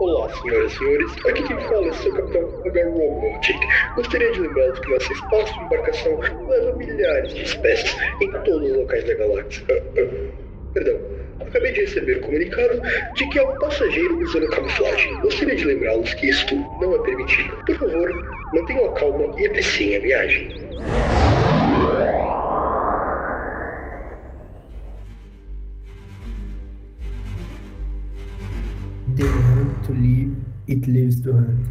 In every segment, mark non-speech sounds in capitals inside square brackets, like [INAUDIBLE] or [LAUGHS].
Olá, senhoras e senhores. Aqui quem fala é seu capitão. Robotic. Gostaria de lembrá-los que nosso espaço de embarcação leva milhares de espécies em todos os locais da galáxia. Ah, ah, perdão. Acabei de receber o comunicado de que há um passageiro usando camuflagem. Gostaria de lembrá-los que isto não é permitido. Por favor, mantenham a calma e apreciem a viagem. It lives to hunt.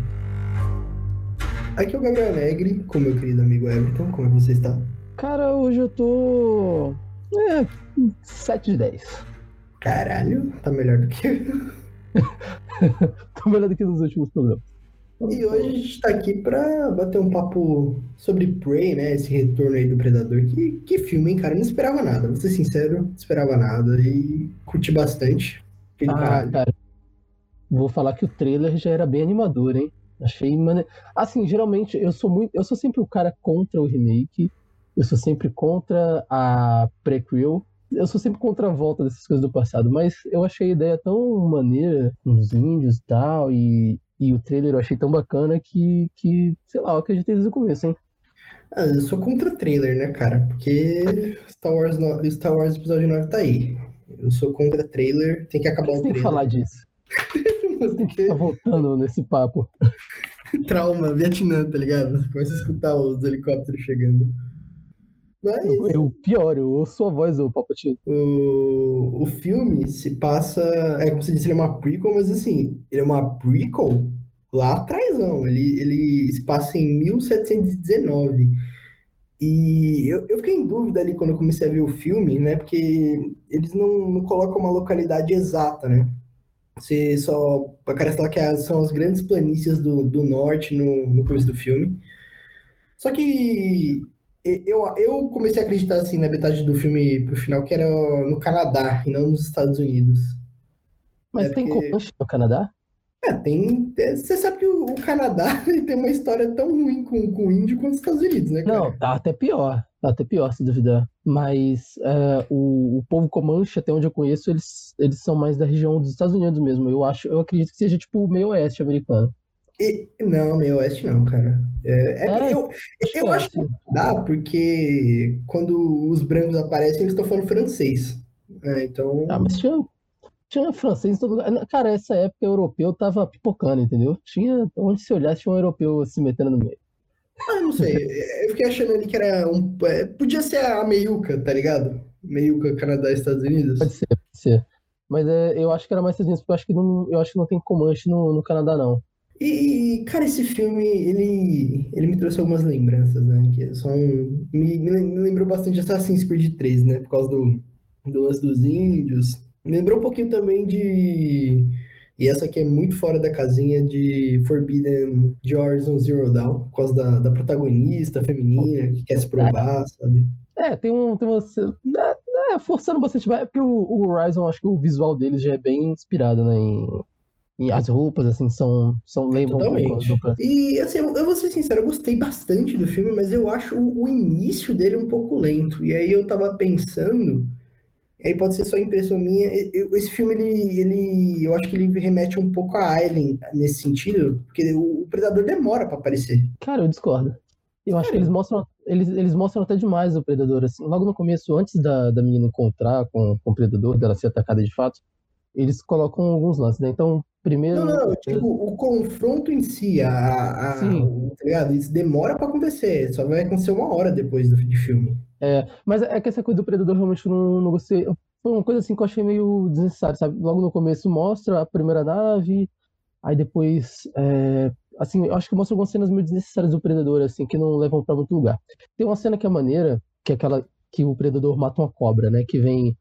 Aqui é o Gabriel Alegre, com meu querido amigo Everton. Como é que você está? Cara, hoje eu tô. É, 7 de 10. Caralho, tá melhor do que [LAUGHS] tô melhor do que nos últimos programas. E hoje a gente tá aqui pra bater um papo sobre Prey, né? Esse retorno aí do Predador. Que, que filme, hein, cara? Eu não esperava nada, vou ser sincero, não esperava nada. E curti bastante. Fiquei Ah, caralho. cara. Vou falar que o trailer já era bem animador, hein? Achei mane... Assim, geralmente eu sou muito. Eu sou sempre o cara contra o remake. Eu sou sempre contra a prequel. Eu sou sempre contra a volta dessas coisas do passado. Mas eu achei a ideia tão maneira, com os índios e tal. E, e o trailer eu achei tão bacana que, que sei lá, eu acreditei desde o começo, hein? Ah, eu sou contra trailer, né, cara? Porque Star Wars, no- Star Wars Episódio 9 tá aí. Eu sou contra trailer, tem que acabar o tem que trailer. falar disso. [LAUGHS] Porque ficar voltando nesse papo. [LAUGHS] trauma, Vietnã, tá ligado? Você começa a escutar os helicópteros chegando. Mas Eu, eu pior, eu ouço a voz do Palpatine. o, o filme se passa. É como se disse, ele é uma prequel, mas assim, ele é uma prequel lá atrás, não. Ele, ele se passa em 1719. E eu, eu fiquei em dúvida ali quando eu comecei a ver o filme, né? Porque eles não, não colocam uma localidade exata, né? Você só parece lá que as- são as grandes planícies do, do norte no, no começo do filme. Só que eu, eu comecei a acreditar assim na metade do filme pro final que era no Canadá e não nos Estados Unidos. Mas É tem porque- no Canadá? É, tem. é, Você sabe que o, o Canadá [LAUGHS] tem uma história tão ruim com, com o índio quanto os Estados Unidos, né, cara? Não, tá até pior. Tá até pior, se duvidar. Mas é, o, o povo Comanche, até onde eu conheço, eles, eles são mais da região dos Estados Unidos mesmo. Eu acho, eu acredito que seja tipo meio oeste americano. E- não, meio oeste não, cara. É, é- É, eu, eu é, acho que dá, porque quando os brancos aparecem, eles estão falando francês. É, então. Ah, mas tinha, tinha francês em todo lugar. Cara, essa época europeu tava pipocando, entendeu? Tinha, onde se olhasse, tinha um europeu se metendo no meio. Ah, não sei. [LAUGHS] Eu fiquei achando ali que era um. é, Podia ser a meiuca, tá ligado? Meiuca, Canadá Estados Unidos. Pode ser, pode ser. Mas é, eu acho que era mais Estados Unidos, porque eu acho que não, eu acho que não tem Comanche no, no Canadá, não. E, cara, esse filme, ele, ele me trouxe algumas lembranças, né? Que são, me, me lem- me lembrou bastante de Assassin's Creed 3, né? Por causa do, do lance dos índios. Me lembrou um pouquinho também de... E essa aqui é muito fora da casinha de Forbidden de Horizon Zero Dawn, por causa da, da protagonista feminina que quer se provar, sabe? É, tem um. Tem uma, é, forçando bastante. É porque o, o Horizon, acho que o visual dele já é bem inspirado, né? Em, em- as roupas, assim, são. são lembram Totalmente. E assim, eu, eu vou ser sincero, eu gostei bastante do filme, mas eu acho o, o início dele um pouco lento. E aí eu tava pensando, aí pode ser só impressão minha, eu- esse filme, ele, ele, eu acho que ele remete um pouco a Alien nesse sentido, porque o, o Predador demora pra aparecer. Cara, eu discordo. Eu acho que Sério? eles mostram. Eles, eles mostram até demais o Predador, assim. Logo no começo, antes da, da menina encontrar com, com o Predador, dela ser atacada de fato, eles colocam alguns lances, né? Então, primeiro. Não, não, tipo, o confronto em si, a, a, Sim. o- tá ligado? Isso demora pra acontecer, só vai acontecer uma hora depois do, de filme. É, mas é que essa coisa do Predador realmente não, não gostei. Foi uma coisa assim que eu achei meio desnecessária, sabe? Logo no começo mostra a primeira nave, aí depois. é, assim, eu acho que mostra algumas cenas meio desnecessárias do Predador, assim, que não levam pra muito lugar. Tem uma cena que é maneira, que é aquela que o Predador mata uma cobra, né? Que vem.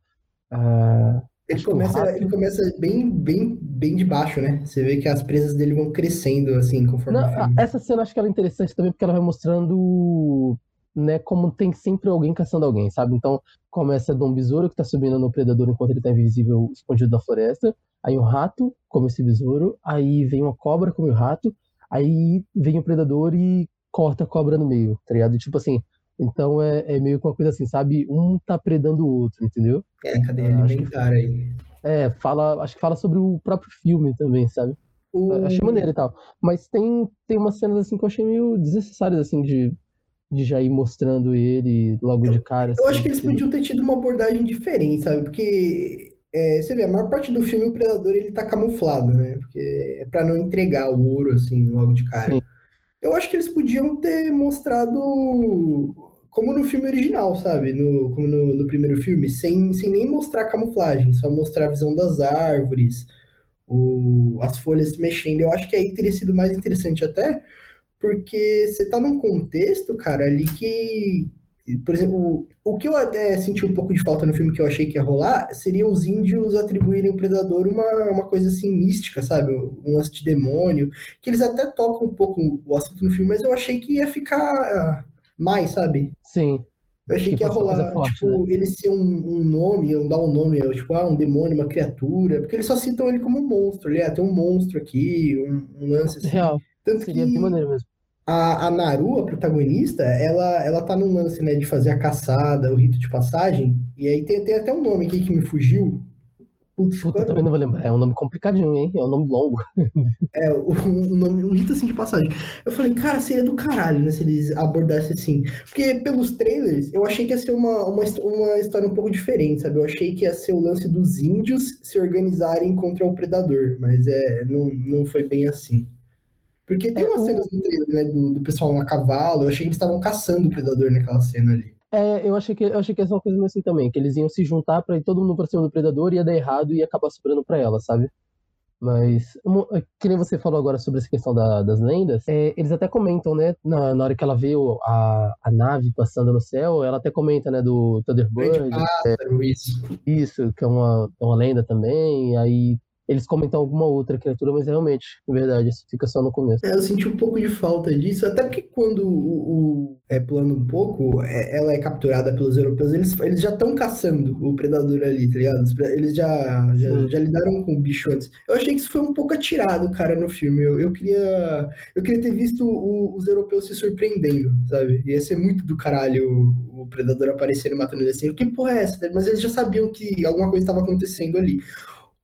ah, Ele começa, ele começa bem, bem, bem de baixo, né? Você vê que as presas dele vão crescendo, assim, conforme Não, essa cena eu acho que ela é interessante também porque ela vai mostrando, né, como tem sempre alguém caçando alguém, sabe? Então, começa de um besouro que tá subindo no predador enquanto ele tá invisível, escondido na floresta. Aí um rato come esse besouro, aí vem uma cobra come o rato, aí vem o predador e corta a cobra no meio, tá ligado? Tipo assim, então é, é meio que uma coisa assim, sabe? Um tá predando o outro, entendeu? É, que- alimentar aí. É, fala, acho que fala sobre o próprio filme também, sabe? O... Achei maneiro e tal. Mas tem, tem umas cenas assim que eu achei meio desnecessárias, assim, de, de já ir mostrando ele logo de cara. Eu assim, acho que eles podiam ter tido uma abordagem diferente, sabe? Porque é, você vê, a maior parte do filme o predador ele tá camuflado, né? Porque é pra não entregar o ouro assim logo de cara. Sim. Eu acho que eles podiam ter mostrado como no filme original, sabe? No, como no, no primeiro filme, sem, sem nem mostrar a camuflagem, só mostrar a visão das árvores, o, as folhas se mexendo. Eu acho que aí teria sido mais interessante até, porque você tá num contexto, cara, ali que, por exemplo, o, que eu até senti um pouco de falta no filme que eu achei que ia rolar seria os índios atribuírem ao predador uma, uma coisa assim mística, sabe? Um lance de demônio, que eles até tocam um pouco o assunto no filme, mas eu achei que ia ficar mais, sabe? Sim. Eu achei Que que ia coisa rolar, forte, tipo, ele ser um, um nome, dar um nome, tipo, ah, um demônio, uma criatura, porque eles só citam ele como um monstro, ali, ah, tem um monstro aqui, um, um lance assim. Real. Tanto Seria que maneiro mesmo. a, a Naru, a protagonista, ela, ela tá num lance, né, de fazer a caçada, o rito de passagem, e aí tem, tem até um nome aqui que me fugiu. Putz, Puta, eu era? também não vou lembrar. É um nome complicadinho, hein? É um nome longo. [LAUGHS] É, o, o nome, um rito assim de passagem. Eu falei, cara, seria do caralho, né, se eles abordassem assim. Porque pelos trailers, eu achei que ia ser uma, uma, uma história um pouco diferente, sabe? Eu achei que ia ser o lance dos índios se organizarem contra o predador, mas é, não, não foi bem assim. Porque tem É, umas cenas no trailer, né, do, do pessoal a cavalo, eu achei que eles estavam caçando o predador naquela cena ali. É, eu achei que eu achei que ia ser uma coisa meio assim também, que eles iam se juntar pra ir todo mundo pra cima do predador, ia dar errado e ia acabar sobrando pra ela, sabe? Mas, mo- que nem você falou agora sobre essa questão da- das lendas, é, eles até comentam, né, na, na hora que ela vê a, a nave passando no céu, ela até comenta, né, do Thunderbird, pássaro, isso. isso, que é uma, é uma lenda também, aí eles comentam alguma outra criatura, mas realmente, de verdade, isso fica só no começo. É, eu senti um pouco de falta disso, até porque quando o, o é plano um pouco, é- ela é capturada pelos europeus, eles, eles já estão caçando o predador ali, tá ligado? Eles já, já, já lidaram com o bicho antes. Eu achei que isso foi um pouco atirado, cara, no filme. Eu, eu queria, eu queria ter visto o- os europeus se surpreendendo, sabe? Ia ser muito do caralho o, o predador aparecendo e matando ele assim. Que porra é essa? Mas eles já sabiam que alguma coisa estava acontecendo ali.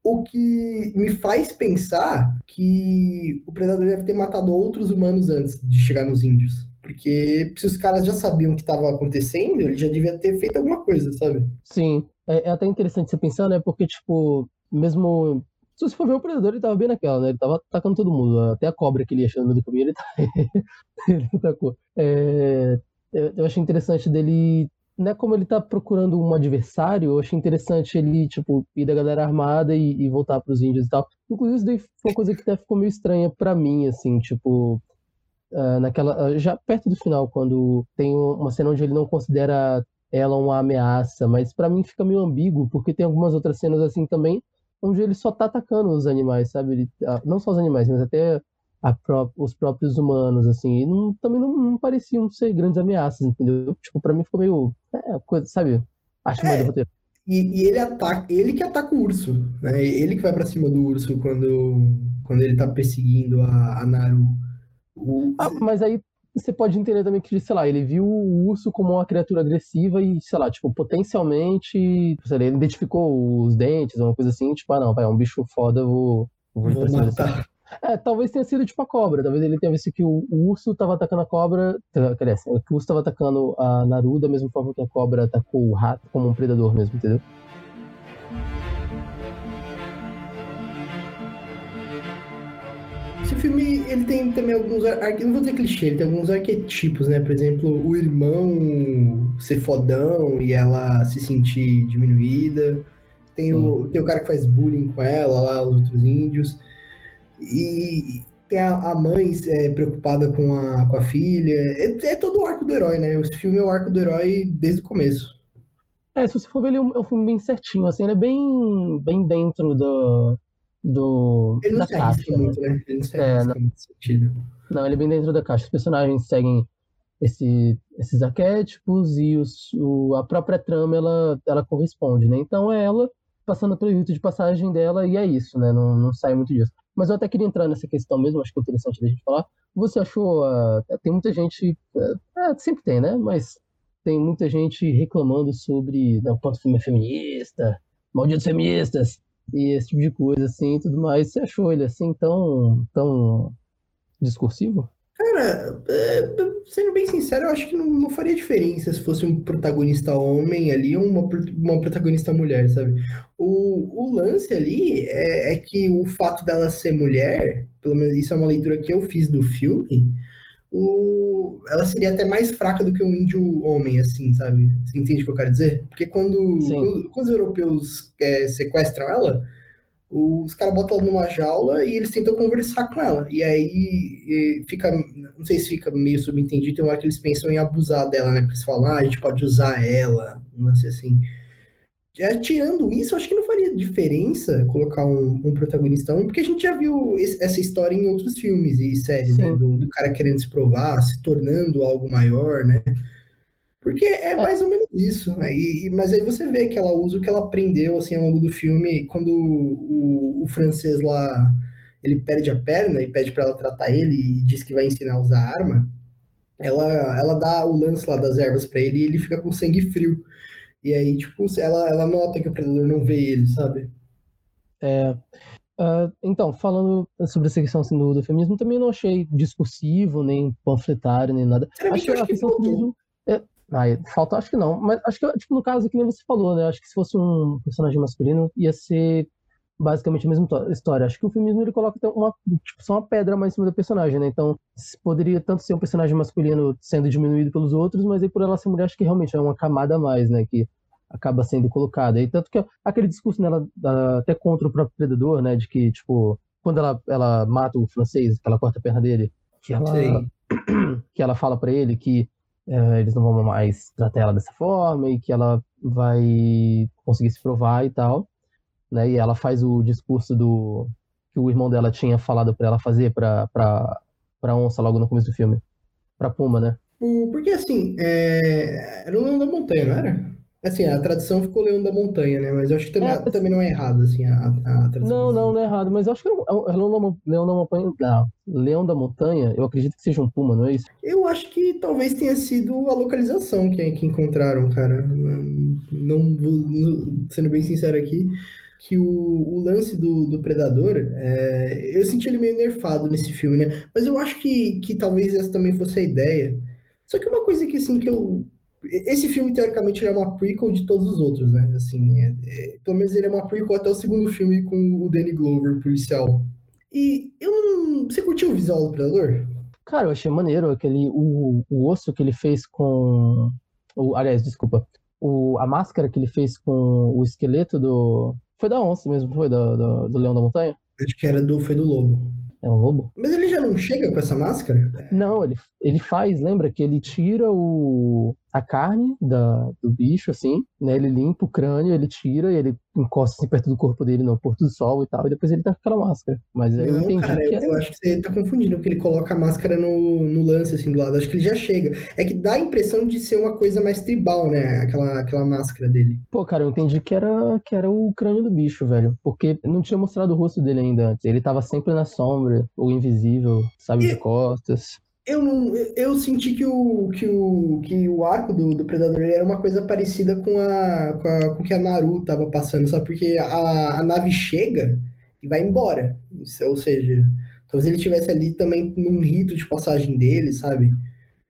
O que me faz pensar que o predador deve ter matado outros humanos antes de chegar nos índios. Porque se os caras já sabiam o que estava acontecendo, ele já devia ter feito alguma coisa, sabe? Sim, é, é até interessante você pensar, né? Porque, tipo, mesmo. Se você for ver o predador, ele tava bem naquela, né? Ele tava atacando todo mundo. Até a cobra que ele ia achando no meio do caminho, ele, tá... [LAUGHS] ele atacou. É, eu, achei interessante dele. Né, como ele tá procurando um adversário, eu achei interessante ele, tipo, ir da galera armada e, e voltar pros índios e tal. Inclusive, isso daí foi uma coisa que até ficou meio estranha pra mim, assim, tipo. ah, naquela. ah, já perto do final, quando tem uma cena onde ele não considera ela uma ameaça, mas pra mim fica meio ambíguo, porque tem algumas outras cenas assim também, onde ele só tá atacando os animais, sabe? Ele, ah, não só os animais, mas até pró- os próprios humanos, assim, e não- também não, não pareciam ser grandes ameaças, entendeu? Tipo, pra mim ficou meio, é, coisa, sabe? Acho mais É. do roteiro. E, e ele ataca, ele que ataca o urso, né? Ele que vai pra cima do urso quando, quando ele tá perseguindo a, a Naru. O- Ah, mas aí você pode entender também que, sei lá, ele viu o urso como uma criatura agressiva e, sei lá, tipo, potencialmente, sei lá, ele identificou os dentes, uma coisa assim, tipo, ah, não, vai, é um bicho foda, eu vou, vou Vou matar. É, talvez tenha sido tipo a cobra. Talvez ele tenha visto que o, o urso tava atacando a cobra. Quer dizer, que o urso tava atacando a Naru da mesma forma que a cobra atacou o rato como um predador mesmo, entendeu? Esse filme, ele tem também alguns, não vou dizer clichê, ele tem alguns arquetipos, né? Por exemplo, o irmão ser fodão e ela se sentir diminuída. Tem o, tem o cara que faz bullying com ela lá, os outros índios. E tem a, a mãe é, preocupada com a, com a filha. É, é todo o arco do herói, né? Esse filme é o arco do herói desde o começo. É, se você for ver, ele é um, é um filme bem certinho, assim, ele é bem, bem dentro do, do, Ele não da caixa, muito, né? Ele não É, arrisca muito sentido. Não, ele é bem dentro da caixa. Os personagens seguem esse, esses arquétipos e os, o, a própria trama, ela, ela corresponde, né? Então é ela passando pelo rito de passagem dela e é isso, né? Não, não sai muito disso. Mas eu até queria entrar nessa questão mesmo, acho que é interessante da gente falar. Você achou, ah, tem muita gente, é, sempre tem, né? Mas tem muita gente reclamando sobre né, o quanto o filme é feminista, malditos feministas. e esse tipo de coisa, assim, e tudo mais. Você achou ele, assim, tão, tão discursivo? Cara, é, sendo bem sincero, eu acho que não, não faria diferença se fosse um protagonista homem ali ou uma, uma protagonista mulher, sabe? O, o lance ali é, é que o fato dela ser mulher, pelo menos isso é uma leitura que eu fiz do filme, o, ela seria até mais fraca do que um índio homem, assim, sabe? Você entende o que eu quero dizer? Porque quando, quando, quando, os europeus é, sequestram ela, os caras botam ela numa jaula e eles tentam conversar com ela. E aí fica, não sei se fica meio subentendido, tem uma hora que eles pensam em abusar dela, né? Porque eles falam, ah, a gente pode usar ela, um lance assim. Já tirando isso, acho que não faria diferença colocar um, um protagonista homem, porque a gente já viu esse, essa história em outros filmes e séries, né? Do, do, cara querendo se provar, se tornando algo maior, né? Porque é, é. mais ou menos isso. Né? E, mas aí você vê que ela usa o que ela aprendeu assim, ao longo do filme, quando o, o, francês lá ele perde a perna e pede para ela tratar ele e diz que vai ensinar a usar arma. Ela, ela dá o lance lá das ervas para ele e ele fica com sangue frio. E aí, tipo, ela, ela nota que o predador não vê ele, sabe? É. Uh, então, falando sobre essa questão assim, do, do, feminismo, também não achei discursivo, nem panfletário, nem nada. Acho que a questão do feminismo. É, ah, falta, acho que não. Mas acho que, tipo, no caso que nem você falou, né? Acho que se fosse um personagem masculino, ia ser basicamente a mesma história. Acho que o feminismo ele coloca uma, tipo, só uma pedra mais em cima do personagem, né? Então, poderia tanto ser um personagem masculino sendo diminuído pelos outros, mas aí por ela ser mulher, acho que realmente é uma camada a mais, né? Que acaba sendo colocada. E tanto que aquele discurso nela, até contra o próprio predador, né? De que, tipo, quando ela, ela mata o francês, que ela corta a perna dele, que ela, [CLEARS THROAT] que ela fala para ele que é, eles não vão mais tratar ela dessa forma e que ela vai conseguir se provar e tal né? E ela faz o discurso do que o irmão dela tinha falado para ela fazer para para onça logo no começo do filme, para Puma, né? Porque assim, é... era o Leão da Montanha, não era? Assim, a tradução ficou Leão da Montanha, né? Mas eu acho que também, é, também não é errado, assim, a, a tradução. Não, não, não é errado, mas eu acho que é, é Leão da, Leão da Montanha. Não, Leão da Montanha, eu acredito que seja um Puma, não é isso? Eu acho que talvez tenha sido a localização que, que encontraram, cara. Não, não, sendo bem sincero aqui, que o, o lance do, do Predador, é, eu senti ele meio nerfado nesse filme, né? Mas eu acho que, que talvez essa também fosse a ideia. Só que uma coisa que, assim, que eu... Esse filme, teoricamente, é uma prequel de todos os outros, né? Assim, é, é, pelo menos ele é uma prequel até o segundo filme com o Danny Glover, policial. E eu não... Você curtiu o visual do Predador? Cara, eu achei maneiro aquele... O, o osso que ele fez com... O, aliás, desculpa. O, a máscara que ele fez com o esqueleto do, foi da onça mesmo, foi da, do leão da montanha? Acho que era do, foi do lobo. É um lobo? Mas ele já não chega com essa máscara? Não, ele, ele faz, lembra que ele tira o, a carne da, do bicho, assim, né? Ele limpa o crânio, ele tira e ele encosta assim perto do corpo dele no porto do sol e tal, e depois ele tá com aquela máscara. Mas eu não, entendi cara, eu acho que você tá confundindo, porque ele coloca a máscara no, no lance, assim, do lado. Acho que ele já chega. É que dá a impressão de ser uma coisa mais tribal, né? Aquela, aquela máscara dele. Pô, cara, eu entendi que era, que era o crânio do bicho, velho. Porque não tinha mostrado o rosto dele ainda antes. Ele tava sempre na sombra, ou invisível, sabe, e... de costas. Eu não, eu senti que o, que o, que o arco do, do Predador era uma coisa parecida com a, com a com que a Naru tava passando, só porque a, a nave chega e vai embora. Isso, ou seja, talvez ele estivesse ali também num rito de passagem dele, sabe?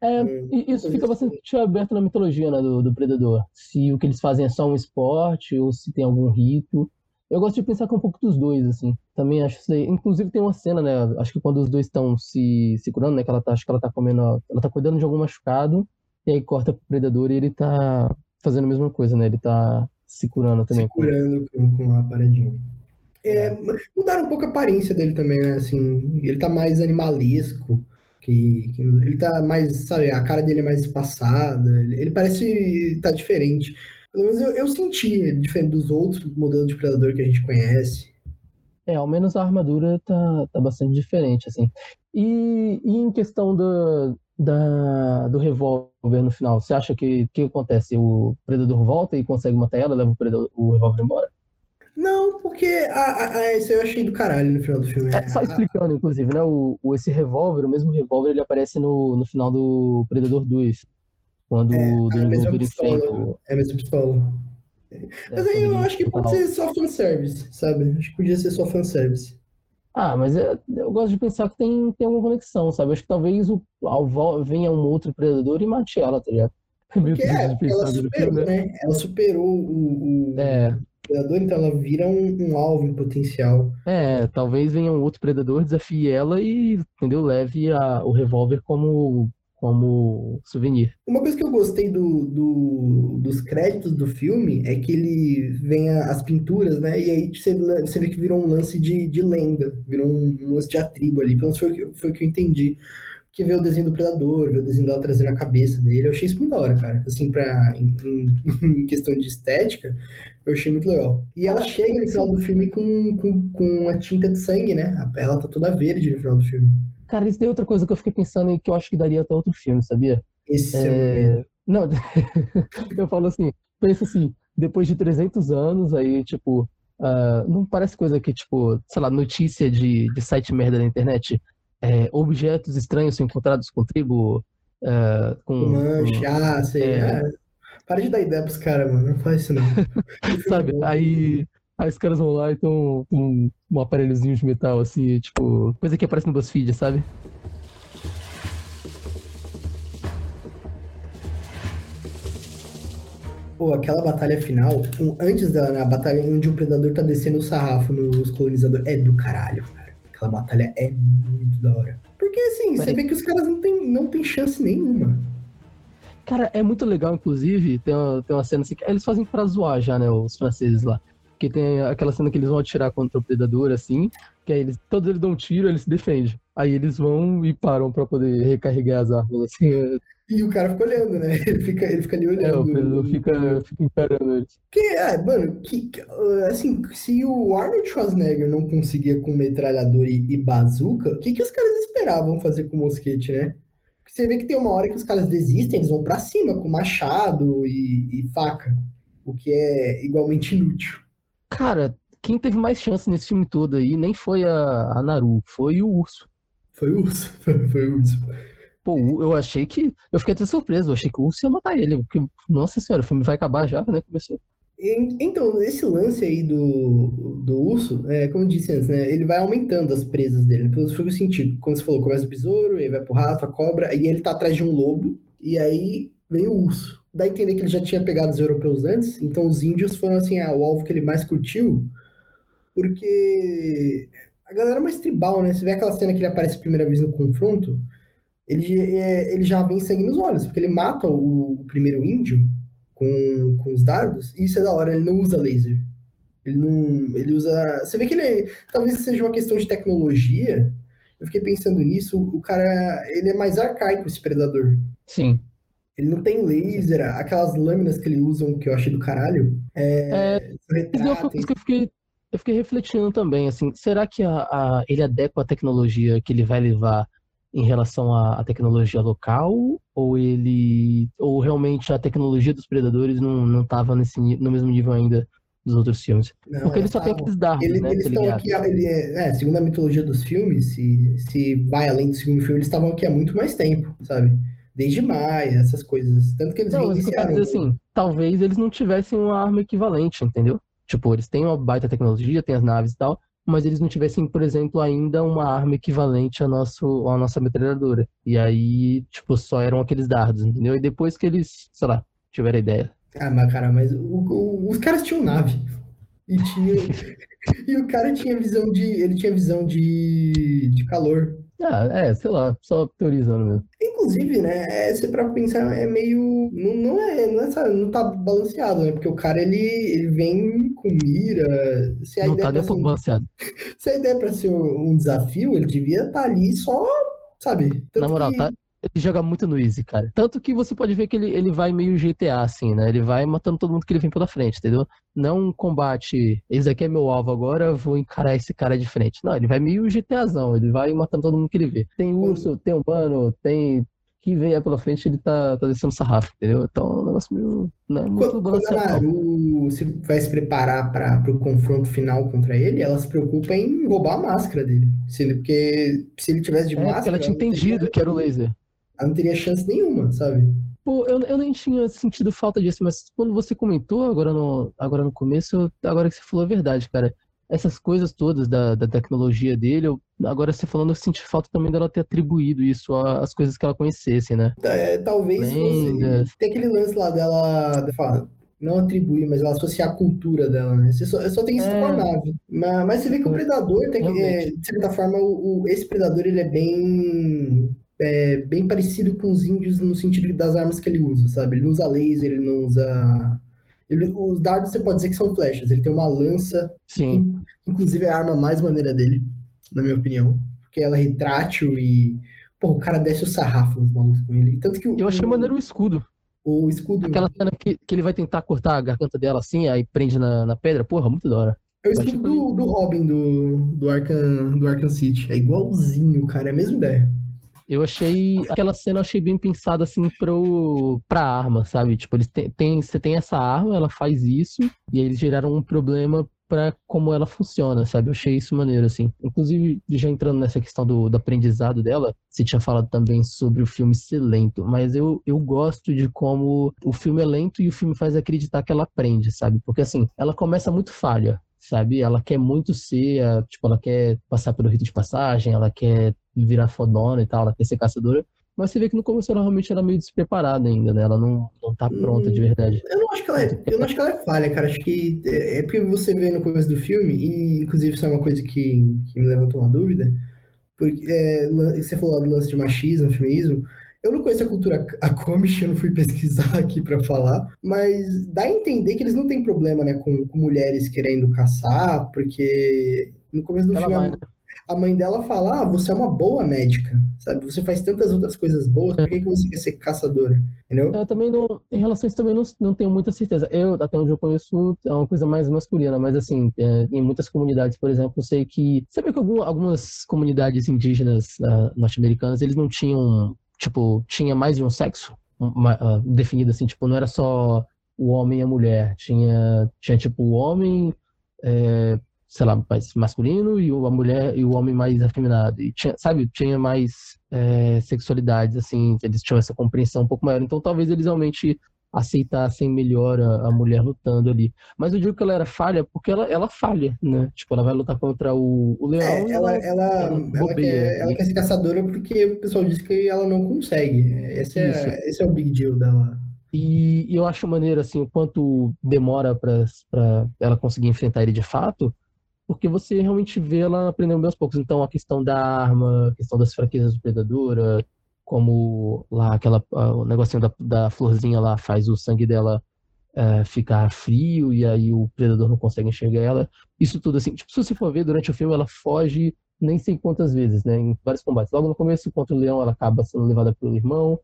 É, hum, isso fica bastante aberto na mitologia né, do, do Predador. Se o que eles fazem é só um esporte ou se tem algum rito. Eu gosto de pensar com um pouco dos dois, assim. Também acho isso aí. Inclusive tem uma cena, né? Acho que quando os dois estão se, se curando, né? Que ela tá, acho que ela tá comendo. Ela tá cuidando de algum machucado. E aí corta pro predador e ele tá fazendo a mesma coisa, né? Ele tá se curando também. Se curando com, com a paradinha. É, mudaram um pouco a aparência dele também, né? Assim, ele tá mais animalesco. Que, que, ele tá mais, sabe, a cara dele é mais espaçada. Ele, ele parece tá diferente. Pelo menos eu, eu senti, diferente dos outros modelos de predador que a gente conhece. É, ao menos a armadura tá, tá bastante diferente, assim. E, e em questão do, da, do revólver no final, você acha que que acontece? O predador volta e consegue matar ela, leva o, predador, o revólver embora? Não, porque a, a, isso eu achei do caralho no final do filme. É, só explicando, inclusive, né? O, o, esse revólver, o mesmo revólver, ele aparece no, no final do Predador 2. Quando é, o Danny Glover enfrenta. É a mesma pistola. Mas aí eu acho que pode ser só fanservice, sabe? Acho que podia ser só fanservice. Ah, mas eu, eu gosto de pensar que tem, tem alguma conexão, sabe? Acho que talvez o, ao, venha um outro predador e mate ela, tá ligado? [LAUGHS] Porque, é, ela superou, filme, né? Ela superou o, o é. predador, então ela vira um, um, alvo em potencial. É, talvez venha um outro predador, desafie ela e, entendeu? Leve a, o revólver como como souvenir. Uma coisa que eu gostei do, do, dos créditos do filme é que ele vem as pinturas, né? E aí você, você vê que virou um lance de, de lenda, virou um, um lance de atribo ali. Pelo menos foi, foi o que eu entendi. Que vê o desenho do predador, vê o desenho dela trazendo a cabeça dele. Eu achei isso muito da hora, cara. Assim, pra, em, [LAUGHS] em, questão de estética, eu achei muito legal. E ela chega no final do filme com, com, com a tinta de sangue, né? Ela tá toda verde no final do filme. Cara, isso tem outra coisa que eu fiquei pensando e que eu acho que daria até outro filme, sabia? Esse é... Não, [LAUGHS] eu falo assim, pensa assim, depois de 300 anos, aí, tipo, uh, não parece coisa que, tipo, sei lá, notícia de, de site merda na internet, é, objetos estranhos encontrados com tribo, uh, com... Mancha, ah, sei, é... é... Para de dar ideia pros caras, mano, não faz isso não. [LAUGHS] Sabe, aí Aí os caras vão lá e estão com um aparelhozinho de metal, assim, tipo, coisa que aparece no BuzzFeed, sabe? Pô, aquela batalha final, antes da na batalha onde o predador tá descendo o sarrafo nos colonizadores, é do caralho, cara. Aquela batalha é muito da hora. Porque assim, você vê que os caras não tem, não tem chance nenhuma. Cara, é muito legal, inclusive, tem uma, tem uma cena assim que eles fazem pra zoar já, né, os franceses lá. Que tem aquela cena que eles vão atirar contra o predador, assim, que aí eles, todos eles dão um tiro, eles se defendem. Aí eles vão e param para poder recarregar as armas, assim. E o cara fica olhando, né? [LAUGHS] Ele fica, ele fica ali olhando. É, o predador fica, fica imperando eles. Que, é, mano, que, assim, se o Arnold Schwarzenegger não conseguia com metralhador e, e bazuca, o que, que os caras esperavam fazer com mosquete, né? Porque você vê que tem uma hora que os caras desistem, eles vão para cima com machado e, e faca, o que é igualmente inútil. Cara, quem teve mais chance nesse filme todo aí nem foi a, a Naru, foi o urso. Foi o urso, [LAUGHS] foi, o urso. Pô, eu achei que. Eu fiquei até surpreso, eu achei que o urso ia matar ele. Porque, nossa senhora, o filme vai acabar já, né? Começou. Então, esse lance aí do, do urso, é, como eu disse antes, né? Ele vai aumentando as presas dele, pelo foi o sentido. Como você falou, começa o besouro, aí vai pro rato, a cobra, e ele tá atrás de um lobo, e aí vem o urso dá a entender que ele já tinha pegado os europeus antes, então os índios foram assim, ah, o alvo que ele mais curtiu, porque a galera é mais tribal, né? Você vê aquela cena que ele aparece a primeira vez no confronto, ele, é, ele já vem sangue nos olhos, porque ele mata o, o, primeiro índio com, com os dardos, e isso é da hora, ele não usa laser. Ele não. Ele usa. Você vê que ele. Talvez seja uma questão de tecnologia. Eu fiquei pensando nisso. O cara. Ele é mais arcaico, esse predador. Sim. Ele não tem laser, aquelas lâminas que ele usam, que eu achei do caralho. É, é que eu fiquei, eu fiquei refletindo também, assim, será que a, a, ele adequa a tecnologia que ele vai levar em relação à, à, tecnologia local, ou ele. ou realmente a tecnologia dos predadores não, não tava nesse, no mesmo nível ainda dos outros filmes. Não, Porque ele só tem aqueles dardos, ele, né? Eles estão aqui, ele é, é, segundo a mitologia dos filmes, se, se vai além do segundo filme, eles estavam aqui há muito mais tempo, sabe? Desde maio, essas coisas. Tanto que eles não, iniciaram... dizer assim, talvez eles não tivessem uma arma equivalente, entendeu? Tipo, eles têm uma baita tecnologia, têm as naves e tal, mas eles não tivessem, por exemplo, ainda uma arma equivalente à, nosso, à nossa metralhadora. E aí, tipo, só eram aqueles dardos, entendeu? E depois que eles, sei lá, tiveram a ideia. Ah, mas cara, mas o, o, os caras tinham nave. E tinha. [LAUGHS] e o cara tinha visão de. Ele tinha visão de, de calor. Ah, é, sei lá, só teorizando mesmo. Inclusive, né, é, se pra pensar, é meio. Não, não é, não, é, não tá balanceado, né? Porque o cara ele, ele vem com mira. Se a não ideia tá nem um balanceado. [LAUGHS] Se a ideia é pra ser um desafio, ele devia estar tá ali só, sabe? Tanto Na moral, que... tá, ele joga muito no easy, cara. Tanto que você pode ver que ele, ele vai meio GTA, assim, né? Ele vai matando todo mundo que ele vem pela frente, entendeu? Não um combate, esse aqui é meu alvo agora, vou encarar esse cara de frente. Não, ele vai meio GTAzão, ele vai matando todo mundo que ele vê. Tem urso, tem humano, tem que vem pela frente, ele tá, tá descendo sarrafo, entendeu? Então é um negócio meio. Não, muito quando, quando a Naru se vai se preparar para o confronto final contra ele, ela se preocupa em roubar a máscara dele. Se ele, porque se ele tivesse de é, máscara. Ela tinha entendido que era o laser ela não teria chance nenhuma, sabe? pô, eu, eu nem tinha sentido falta disso, mas quando você comentou agora no, agora no começo, agora que você falou a verdade, cara. Essas coisas todas da, da tecnologia dele, eu, agora você falando, eu senti falta também dela ter atribuído isso às coisas que ela conhecesse, né? É, talvez Lendas. fosse. Tem aquele lance lá dela. fala, não atribuir, mas ela associar a cultura dela, né? Você só, só tem isso É. com a nave. Mas, mas você vê que o É, predador, tem que, é, de certa forma, o, o- esse predador ele é bem. É, bem parecido com os índios no sentido das armas que ele usa, sabe? Ele não usa laser, ele não usa. ele- os dardos você pode dizer que são flechas. Ele tem uma lança, Sim. inclusive é a arma mais maneira dele, na minha opinião. Porque ela é retrátil e. Pô, o cara desce o sarrafo nos malucos com ele. Tanto que o, Eu achei o, maneiro o escudo. o escudo. Aquela cena que, que ele vai tentar cortar a garganta dela assim, aí prende na, na pedra. Porra, muito da hora. É o escudo que do, do Robin do, do, Arkham, do Arkham City. É igualzinho, cara. É a mesma ideia. Eu achei. Aquela cena eu achei bem pensada assim pro, pra arma, sabe? Tipo, eles têm, tem, você tem essa arma, ela faz isso, e aí eles geraram um problema pra como ela funciona, sabe? Eu achei isso maneiro, assim. Inclusive, já entrando nessa questão do, do aprendizado dela, você tinha falado também sobre o filme ser lento, mas eu, eu gosto de como o filme é lento e o filme faz acreditar que ela aprende, sabe? Porque assim, ela começa muito falha. Sabe? Ela quer muito ser, a- tipo, ela quer passar pelo rito de passagem, ela quer virar fodona e tal, ela quer ser caçadora. Mas você vê que no começo ela realmente era meio despreparada ainda, né? Ela não, não tá pronta de verdade. Eu não acho que ela é, eu não acho que ela é falha, cara. Acho que é, é porque você vê no começo do filme, e inclusive isso é uma coisa que, que me levantou uma dúvida, porque é, você falou do lance de machismo, feminismo. Eu não conheço a cultura Amish, eu não fui [LAUGHS] pesquisar aqui pra falar, mas dá a entender que eles não têm problema, né, com, com mulheres querendo caçar, porque no começo do Ela filme vai, né? a mãe dela fala: ah, você é uma boa médica, sabe? Você faz tantas outras coisas boas, por que, que você quer ser caçadora? Entendeu? Eu também não, em relação a isso também não, não tenho muita certeza. Eu, até onde eu conheço, é uma coisa mais masculina, mas assim, é, em muitas comunidades, por exemplo, eu sei que, sabe que algum- algumas comunidades indígenas ah, norte-americanas, eles não tinham, tipo, tinha mais de um sexo uma- ah, definido assim, tipo, não era só o homem e a mulher, tinha, tinha tipo, o homem, é, sei lá, mais masculino e a mulher e o homem mais afeminado. E tinha, sabe, tinha mais é, sexualidades, assim, eles tinham essa compreensão um pouco maior. Então talvez eles realmente aceitassem melhor a, a mulher lutando ali. Mas eu digo que ela era falha porque ela, ela falha, né? Tipo, ela vai lutar contra o, o leão É, ela, ela, ela, ela ela, quer, ela quer ser caçadora porque o pessoal diz que ela não consegue. Esse é, esse é o big deal dela. E, e eu acho maneiro, assim, o quanto demora pra ela conseguir enfrentar ele de fato, porque você realmente vê ela aprendendo bem aos poucos. Então, a questão da arma, a questão das fraquezas do predador, como lá aquela, ah, o negocinho da, da florzinha lá faz o sangue dela eh, ficar frio e aí o predador não consegue enxergar ela. Isso tudo, assim, tipo, se você for ver durante o filme, ela foge nem sei quantas vezes, né, em vários combates. Logo no começo, contra o leão, ela acaba sendo levada pelo irmão.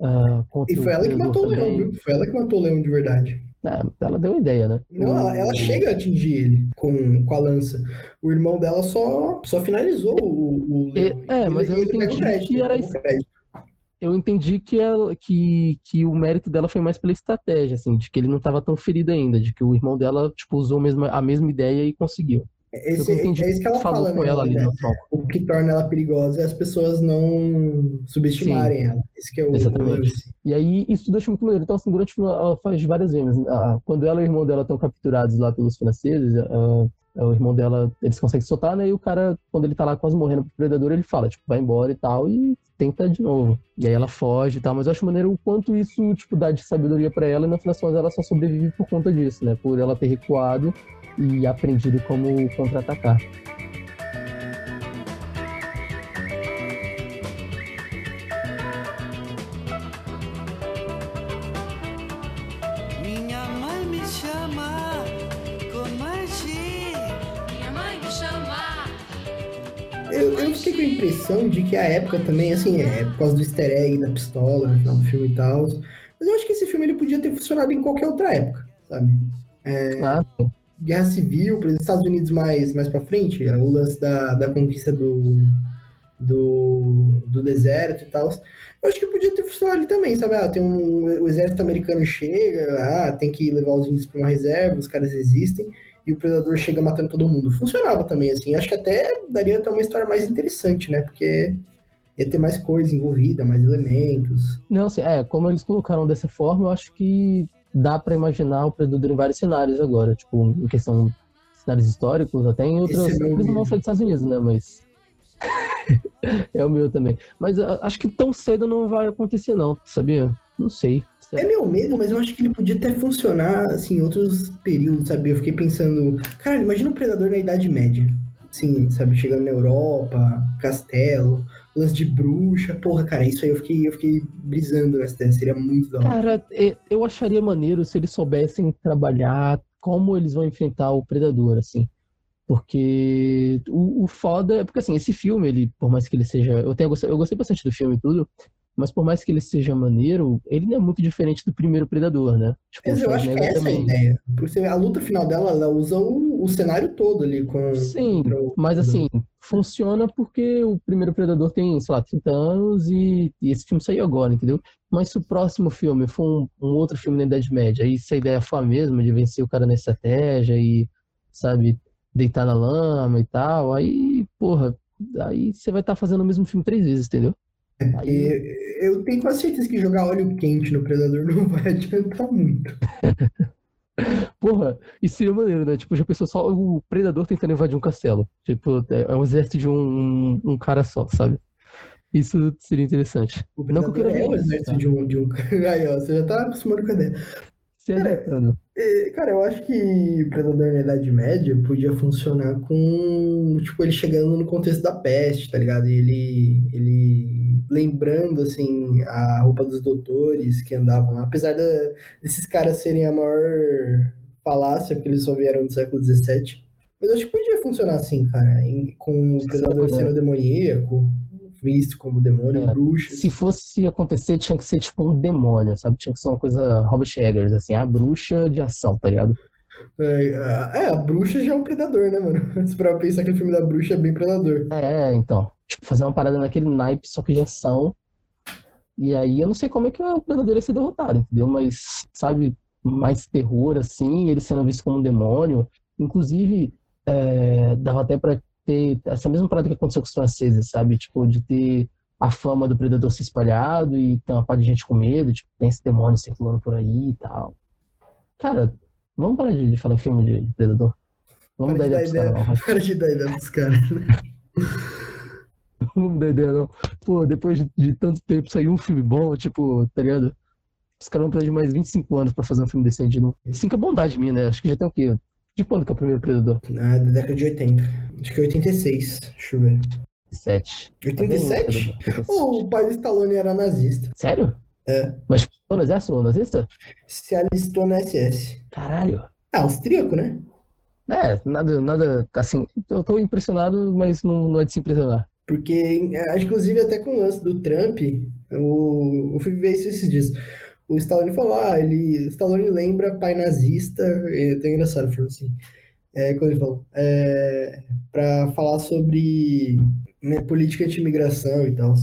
ah, contra E foi ela que matou o leão, também. viu? Foi ela que matou o leão de verdade. É, ela deu uma ideia, né? Não, ela, ela chega a atingir ele com, com a lança. O irmão dela só, só finalizou o, o leão. É, mas eu Ele- o entendi que era isso. Eu entendi que, ela, que, que o mérito dela foi mais pela estratégia, assim, de que ele não estava tão ferido ainda, de que o irmão dela, tipo, usou a mesma, a mesma ideia e conseguiu. Esse, é isso que ela falou fala, com né? ela ali né? O que torna ela perigosa é as pessoas não subestimarem ela. Esse que é o, Exatamente. E aí, isso acho muito maneiro. Então, assim, durante ela faz várias vezes. Ah, Quando ela e o irmão dela estão capturados lá pelos franceses, ah, o irmão dela, eles conseguem soltar, né? E o cara, quando ele tá lá quase morrendo pro predador, ele fala, tipo, vai embora e tal, e tenta de novo. E aí ela foge e tal, mas eu acho maneiro o quanto isso, tipo, dá de sabedoria pra ela, e no final ela só sobrevive por conta disso, né? Por ela ter recuado e aprendido como contra-atacar. Eu, fiquei com a impressão de que a época também, assim, é por causa do easter egg da pistola no final do filme e tal. Mas eu acho que esse filme ele podia ter funcionado em qualquer outra época, sabe? Ah, sim. Guerra Civil, por exemplo, Estados Unidos mais, mais pra frente, é o lance da, da conquista do, do, do deserto e tal. Eu acho que podia ter funcionado ali também, sabe? Ah, tem um, o exército americano chega, ah, tem que levar os índios pra uma reserva, os caras existem, e o predador chega matando todo mundo. Funcionava também, assim. Acho que até daria até uma história mais interessante, né? Porque ia ter mais coisa envolvida, mais elementos. Não, assim, é, como eles colocaram dessa forma, eu acho que dá pra imaginar o Predador em vários cenários agora, tipo, em questão cenários históricos, até em outros, é não ser dos Estados Unidos, né, mas... [LAUGHS] é o meu também. Mas ah, acho que tão cedo não vai acontecer não, sabia? Não sei. É meu medo, mas eu acho que ele podia até funcionar, assim, em outros períodos, sabe? Eu fiquei pensando, cara, imagina um predador na Idade Média. Assim, sabe, chegando na Europa, castelo, lance de bruxa. Porra, cara, isso aí eu fiquei, eu fiquei brisando nessa ideia, seria muito da hora. Cara, é- eu acharia maneiro se eles soubessem trabalhar como eles vão enfrentar o Predador, assim. Porque o, o foda é porque assim, esse filme, ele, por mais que ele seja. Eu tenho eu gostei bastante do filme e tudo, mas por mais que ele seja maneiro, ele não é muito diferente do primeiro Predador, né? Tipo, Mas eu acho que Schwarzenegger essa é a também. ideia. Porque a luta final dela, ela usa o, o cenário todo ali com. Sim, mas assim, funciona porque o primeiro Predador tem, sei lá, 30 anos e, e esse filme saiu agora, entendeu? Mas se o próximo filme for um, um outro filme na Idade Média, aí se a ideia for a mesma, de vencer o cara na estratégia e, sabe, deitar na lama e tal, aí, porra, aí você vai estar fazendo o mesmo filme três vezes, entendeu? Aí, E eu tenho quase certeza que jogar óleo quente no predador [LAUGHS] não vai adiantar muito. [LAUGHS] porra, isso seria maneiro, né? Tipo, já pensou só o Predador tentando invadir um castelo. Tipo, é é um exército de um, um cara só, sabe? Isso seria interessante. O Não que eu queira é ver isso, exército tá? de um, de um. [LAUGHS] Aí, ó, você já tá acostumado com a ideia. É, Cara, eu acho que Predador na Idade Média podia funcionar com, tipo, ele chegando no contexto da peste, tá ligado? E ele, ele lembrando, assim, a roupa dos doutores que andavam lá. Apesar da- desses caras serem a maior falácia, porque eles só vieram do século XVII. Mas acho que podia funcionar assim, cara, em- com o Predador sendo demoníaco, visto como demônio, É. bruxas. Se fosse acontecer, tinha que ser tipo um demônio, sabe? Tinha que ser uma coisa Robert Eggers, assim, a bruxa de ação, tá ligado? É, a- é, a bruxa já é um predador, né, mano? [LAUGHS] Se pra pensar que o filme da bruxa é bem predador. É, então. Tipo, fazer uma parada naquele naipe, só que de ação. E aí eu não sei como é que o predador ia ser derrotado, entendeu? Mas, sabe, mais terror, assim, ele sendo visto como um demônio. Inclusive, é, dava até pra ter essa mesma parada que aconteceu com os franceses, sabe? Tipo, de ter a fama do predador se espalhado e ter uma parte de gente com medo, tipo, tem esse demônio circulando por aí e tal. Cara, vamos parar de falar em filme de, de predador. Vamos Para dar de ideia dar pros caras, para de dar ideia pros caras. [LAUGHS] Não dá ideia, não. Pô, depois de, de tanto tempo sair um filme bom, tipo, tá ligado? Os caras vão precisar de mais 25 anos pra fazer um filme decente de novo. Cinco é bondade minha, né? Acho que já tem o quê? De quando que é o primeiro Predador? Ah, da década de 80. Acho que é 86. Deixa eu ver. 7. 87? [LAUGHS] O pai do Stallone era nazista. Sério? É. Mas foi no exército ou nazista? Se alistou na SS. Caralho. Ah, austríaco, né? É, nada, nada, assim, eu tô impressionado, mas não, não é de se impressionar. Porque, inclusive, até com o lance do Trump, o, eu fui ver isso esses dias. O Stallone falou, ah, ele, o Stallone lembra pai nazista, é até engraçado, falou assim, é, quando ele falou, é, pra falar sobre né, política de imigração e tal.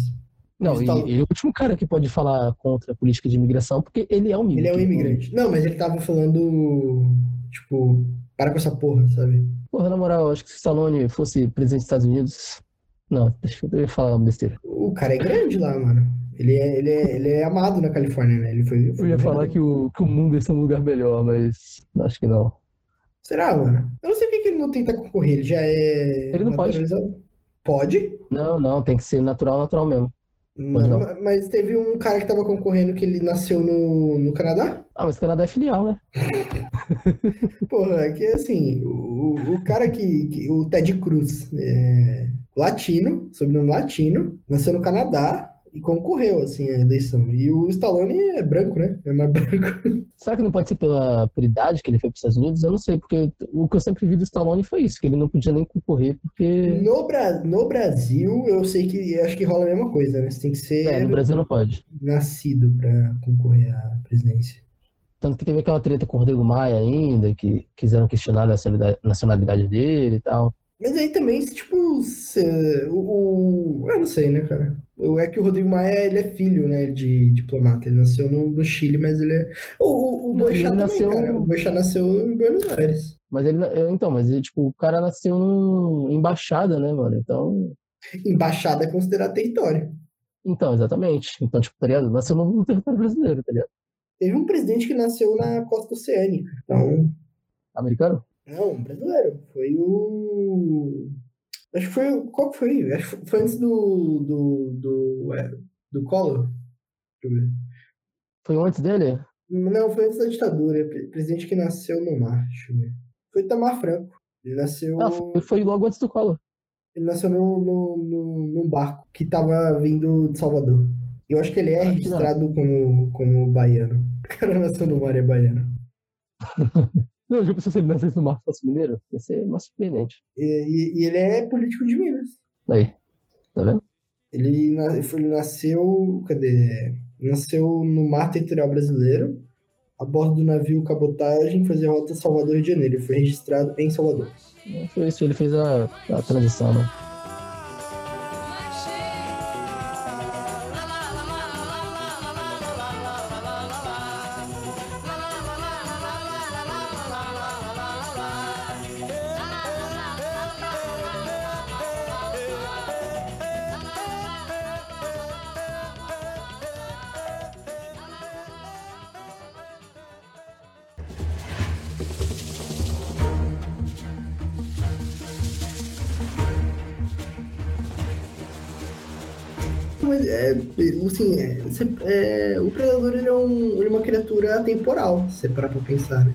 Não, e Stallone- ele é o último cara que pode falar contra a política de imigração, porque ele é um Ele é um imigrante. Não, mas ele tava falando, tipo, para com essa porra, sabe? Porra, na moral, acho que se o Stallone fosse presidente dos Estados Unidos. Não, deixa eu eu ia falar uma besteira. O cara é grande lá, mano. Ele é, ele é, ele é amado na Califórnia, né? Ele foi, Eu ia falar que o, que o mundo ia ser um lugar melhor, mas acho que não. Será, mano? Eu não sei por que que ele não tenta concorrer, ele já é Ele não pode. Pode, Não, não, tem que ser natural, natural mesmo. Pode não. ma- mas teve um cara que tava concorrendo que ele nasceu no, no Canadá. Ah, mas o Canadá é filial, né? [LAUGHS] Porra, é que assim, o, o cara que, que- o Ted Cruz, é latino, sobrenome latino, nasceu no Canadá e concorreu, assim, à eleição. E o Stallone é branco, né? É mais [LAUGHS] branco. Será que não pode ser pela, idade que ele foi para os Estados Unidos? Eu não sei, porque o que eu sempre vi do Stallone foi isso, que ele não podia nem concorrer, porque No, Bra no Brasil, eu sei que acho que rola a mesma coisa, né? Você tem que ser é, no Brasil não pode. nascido para concorrer à presidência. Tanto que teve aquela treta com o Rodrigo Maia ainda, que quiseram questionar a nacionalidade dele e tal. Mas aí também, tipo, se- o, o- Eu não sei, né, cara? O- É que o Rodrigo Maia, ele é filho, né, de diplomata. Ele nasceu no, no Chile, mas ele é... O, o, o Boixá também, nasceu- cara. O Boixá nasceu em Buenos Aires. Mas ele, então, mas ele, tipo, o cara nasceu num embaixada, né, mano? Então, Embaixada é considerado território. Então, exatamente. Então, tipo, tá ligado? Nasceu no território brasileiro, tá ligado? Teve um presidente que nasceu na costa oceânica. Então, Americano? Não, brasileiro. Foi o. Acho que foi. Qual que foi? Acho que foi antes do. do. do, é, do Collor. Deixa eu ver. Foi antes dele? Não, foi antes da ditadura. Pre- Presidente que nasceu no mar. Deixa eu ver. Foi Itamar Franco. Ele nasceu. Ah, foi, foi logo antes do Collor. Ele nasceu no, no, no, num barco que tava vindo de Salvador. Eu acho que ele é Ah, registrado como, como baiano. [LAUGHS] O cara nasceu no mar e é baiano. [LAUGHS] Não, já pensou se ele nascesse no Mar fosse mineiro? Ia ser mais surpreendente. E, e- ele é político de Minas. Aí, tá vendo? Ele, ele nasceu. Cadê? Nasceu no mar territorial brasileiro, a bordo do navio Cabotagem, fazia rota Salvador de Janeiro. Ele foi registrado em Salvador. Foi isso, ele fez a, a transição, né? É, é, o predador ele é, um- ele é uma criatura temporal, se você parar pra pensar, né?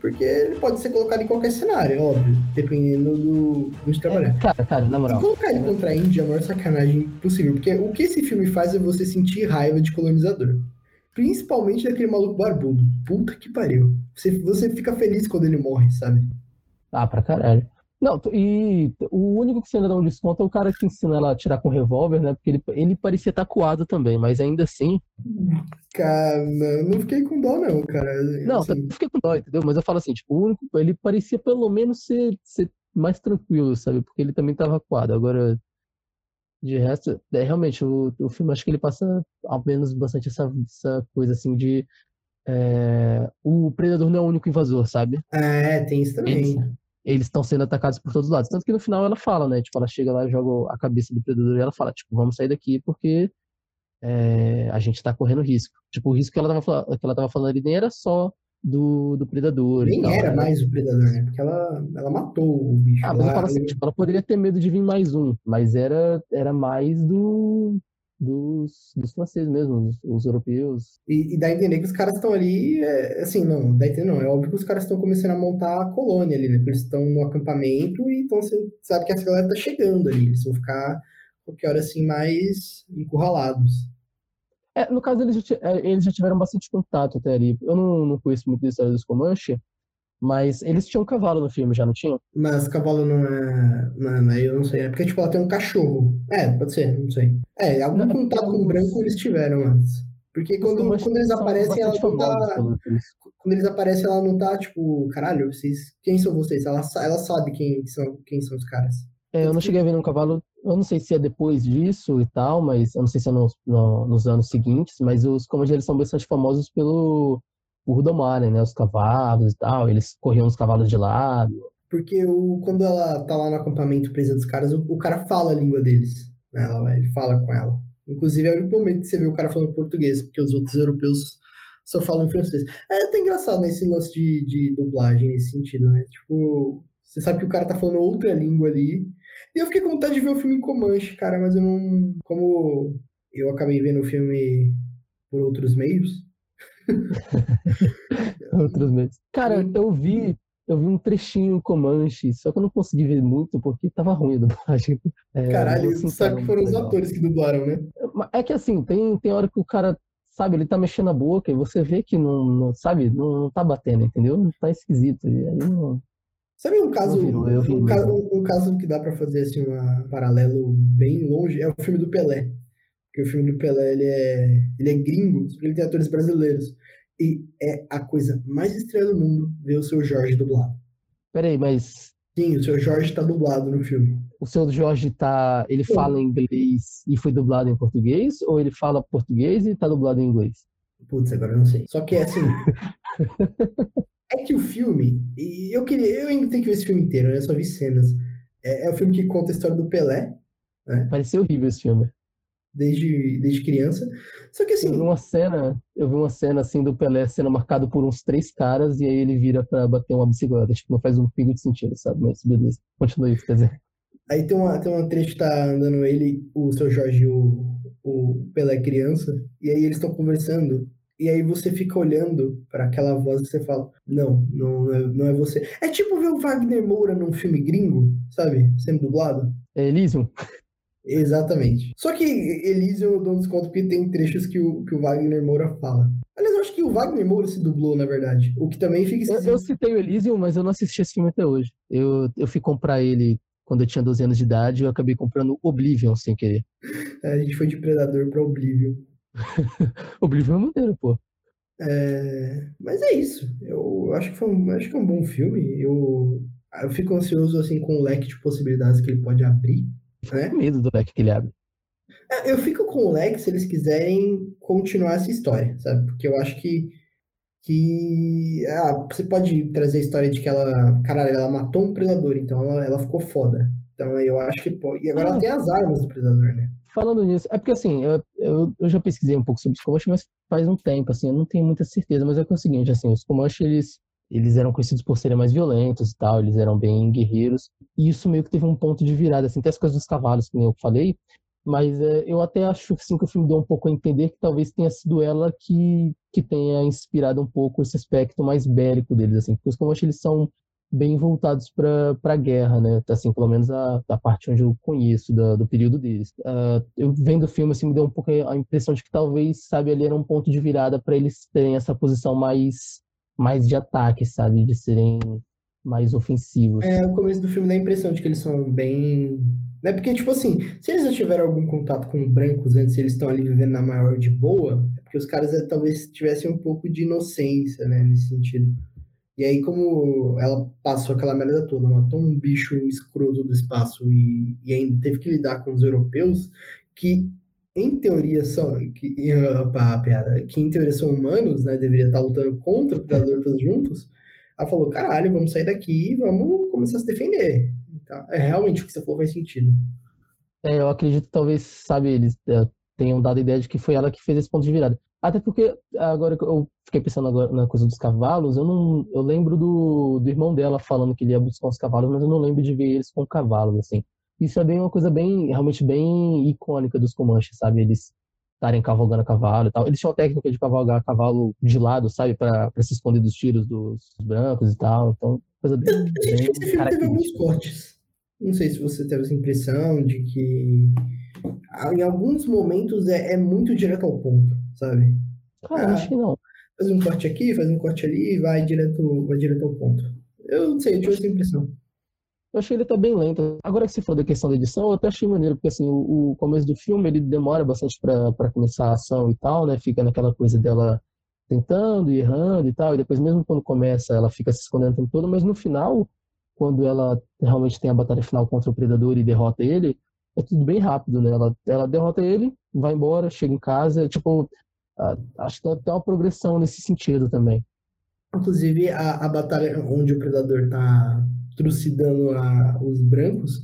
Porque ele pode ser colocado em qualquer cenário, é óbvio, dependendo do, do de trabalhar. Cara, cara, na E moral. colocar ele contra a Índia é a maior sacanagem possível, porque o que esse filme faz é você sentir raiva de colonizador. Principalmente daquele maluco barbudo. Puta que pariu. Você, você fica feliz quando ele morre, sabe? Ah, pra caralho. Não, e o único que você ainda dá um desconto é o cara que ensina ela a atirar com revólver, né? Porque ele, ele parecia estar coado também, mas ainda assim. Cara, não, não fiquei com dó, não, cara. Não, Assim, fiquei com dó, entendeu? Mas eu falo assim, tipo, o único, ele parecia pelo menos ser, ser mais tranquilo, sabe? Porque ele também tava coado. Agora, de resto, é realmente, o, o filme acho que ele passa ao menos bastante essa, essa coisa assim de. é, o predador não é o único invasor, sabe? É, tem isso também. Eles estão sendo atacados por todos os lados. Tanto que no final ela fala, né? Tipo, ela chega lá e joga a cabeça do predador e ela fala, tipo, vamos sair daqui porque é, a gente tá correndo risco. Tipo, o risco que ela tava, fala- que ela tava falando ali nem era só do, do predador e Nem tal, era né? mais o predador, né? Porque ela, ela matou o bicho. Ah, mas eu lá. falo assim, tipo, ela poderia ter medo de vir mais um, mas era, era mais do, dos, dos franceses mesmo, os, os europeus. E, e dá a entender que os caras estão ali, é, assim, não, dá a entender não, é óbvio que os caras estão começando a montar a colônia ali, né? Porque eles estão no acampamento e então você sabe que essa galera tá chegando ali, eles vão ficar qualquer hora assim mais encurralados. É, no caso, eles já, é, eles já tiveram bastante contato até ali. Eu não, não conheço muito da história dos Comanche, mas eles tinham cavalo no filme, já não tinham? Mas cavalo não é, não é, não é- eu não sei, é porque tipo ela tem um cachorro. É, pode ser, não sei. É, algum Não, é contato com o branco eles tiveram antes. Porque quando, quando eles aparecem, ela não tá, quando eles aparecem, ela não tá, tipo, caralho, vocês, quem são vocês? Ela, ela sabe quem são, quem são os caras. É, eu não cheguei a ver um cavalo, eu não sei se é depois disso e tal, mas eu não sei se é nos, no- nos anos seguintes, mas os eles são bastante famosos pelo por domarem, né, os cavalos e tal, eles corriam os cavalos de lado. Porque o, quando ela tá lá no acampamento presa dos caras, o, o cara fala a língua deles. Né? Ela, ele fala com ela. Inclusive, é o único momento que você vê o cara falando português, porque os outros europeus só falam francês. É até engraçado né, esse lance de, de dublagem nesse sentido, né? Tipo, você sabe que o cara tá falando outra língua ali. E eu fiquei com vontade de ver o filme em Comanche, cara, mas eu não. Como eu acabei vendo o filme por outros meios. [LAUGHS] Outros meses. Cara, Hum. eu vi, eu vi um trechinho em Comanche, só que eu não consegui ver muito porque tava ruim a dublagem. [LAUGHS] É, Caralho, você sabe que foram os atores que dublaram, né? É que assim, tem, tem hora que o cara, sabe, ele tá mexendo a boca e você vê que não, não- sabe, não, não tá batendo, entendeu? Não tá esquisito. E aí não. Sabe um caso, um, caso um caso que dá pra fazer assim um paralelo bem longe é o filme do Pelé. Porque o filme do Pelé ele é, ele é gringo, só que ele tem atores brasileiros. E é a coisa mais estranha do mundo ver o seu Jorge dublado. Peraí, mas Sim, o seu Jorge tá dublado no filme. o seu Jorge tá. Ele fala inglês e foi dublado em português? Ou ele fala português e tá dublado em inglês? Putz, agora eu não sei. Só que é assim. [LAUGHS] é que o filme. E eu queria. Eu ainda tenho que ver esse filme inteiro, né? Eu só vi cenas. É, é o filme que conta a história do Pelé. Pareceu horrível esse filme. Desde, desde criança. Só que Eu vi assim, uma cena, eu vi uma cena assim do Pelé sendo marcado por uns três caras e aí ele vira pra bater uma bicicleta. Tipo, não faz um pingo de sentido, sabe? Mas beleza. Continua isso, quer dizer. aí tem uma, tem uma trecho que tá andando ele, o seu Jorge e o, o Pelé criança, e aí eles estão conversando. E aí você fica olhando para aquela voz e você fala, não, não, não é, não é você. É tipo ver o Wagner Moura num filme gringo, sabe? Sendo dublado. É Elysium? Exatamente. Só que Elysium eu dou um desconto porque tem trechos que o, que o Wagner Moura fala. Aliás, eu acho que o Wagner Moura se dublou, na verdade. O que também fica Eu, esquisito. eu citei o Elysium, mas eu não assisti esse filme até hoje. Eu, eu fui comprar ele quando eu tinha 12 anos de idade e eu acabei comprando Oblivion sem querer. A gente foi de Predador pra Oblivion. [LAUGHS] Oblivion é maneiro, pô. É, Mas é isso. Eu acho que foi um, acho que é um bom filme. Eu, eu fico ansioso assim com o leque de possibilidades que ele pode abrir. Né? Com medo do leque que ele abre. É, Eu fico com o leque se eles quiserem continuar essa história, sabe? Porque eu acho que que ah, você pode trazer a história de que ela, caralho, ela matou um predador, então ela, ela ficou foda. Então eu acho que pode. E agora ela Ah. tem as armas do predador, né? Falando nisso, é porque assim, eu, eu, eu já pesquisei um pouco sobre os Comanche, mas faz um tempo, assim, eu não tenho muita certeza, mas é que é o seguinte, assim, os Comanche, eles, eles eram conhecidos por serem mais violentos e tal, eles eram bem guerreiros, e isso meio que teve um ponto de virada, assim, tem as coisas dos cavalos, que nem eu falei, mas é, eu até acho assim, que o filme deu um pouco a entender que talvez tenha sido ela que, que tenha inspirado um pouco esse aspecto mais bélico deles, assim, porque os Comanche, eles são bem voltados para a guerra, né? Assim, pelo menos a, a parte onde eu conheço da- do período deles. Ah, eu vendo o filme, assim, me deu um pouco a impressão de que talvez, sabe, ali era um ponto de virada para eles terem essa posição mais, mais de ataque, sabe? De serem mais ofensivos. É, o começo do filme dá a impressão de que eles são bem. Né? Porque, tipo assim, se eles já tiveram algum contato com brancos antes, eles estão ali vivendo na maior de boa, é porque os caras eh, talvez tivessem um pouco de inocência, né, nesse sentido. E aí, como ela passou aquela merda toda, matou um bicho escroto do espaço e, e ainda teve que lidar com os europeus, que em teoria são, que, opa, piada, que em teoria são humanos, né, deveria estar lutando contra o predador todos juntos, ela falou, caralho, vamos sair daqui e vamos começar a se defender. Então, é realmente o que você falou faz sentido. É, eu acredito talvez, sabe, eles é, tenham dado a ideia de que foi ela que fez esse ponto de virada. Até porque, agora que eu fiquei pensando agora na coisa dos cavalos, eu não, eu lembro do, do irmão dela falando que ele ia buscar os cavalos, mas eu não lembro de ver eles com cavalos, assim. Isso é bem uma coisa bem, realmente bem icônica dos Comanches, sabe? Eles estarem cavalgando a cavalo e tal. Eles tinham a técnica de cavalgar a cavalo de lado, sabe? Para se esconder dos tiros dos brancos e tal. Então, coisa bem, Eu senti que esse bem filme teve alguns cortes. Não sei se você teve essa impressão de que ah, em alguns momentos é, é muito direto ao ponto, sabe? Cara, Ah. acho que não. Faz um corte aqui, faz um corte ali e vai direto, vai direto ao ponto. Eu não sei, eu tive essa impressão. Eu achei ele tá bem lento. Agora que você falou da questão da edição, eu até achei maneiro, porque assim, o, o começo do filme ele demora bastante pra começar a ação e tal, né? Fica naquela coisa dela tentando e errando e tal, e depois mesmo quando começa ela fica se escondendo o tempo todo, mas no final, quando ela realmente tem a batalha final contra o predador e derrota ele, é tudo bem rápido, né? Ela, ela derrota ele, vai embora, chega em casa, tipo, ah, acho que tem até uma progressão nesse sentido também. Inclusive, a, a batalha onde o Predador tá trucidando a- os brancos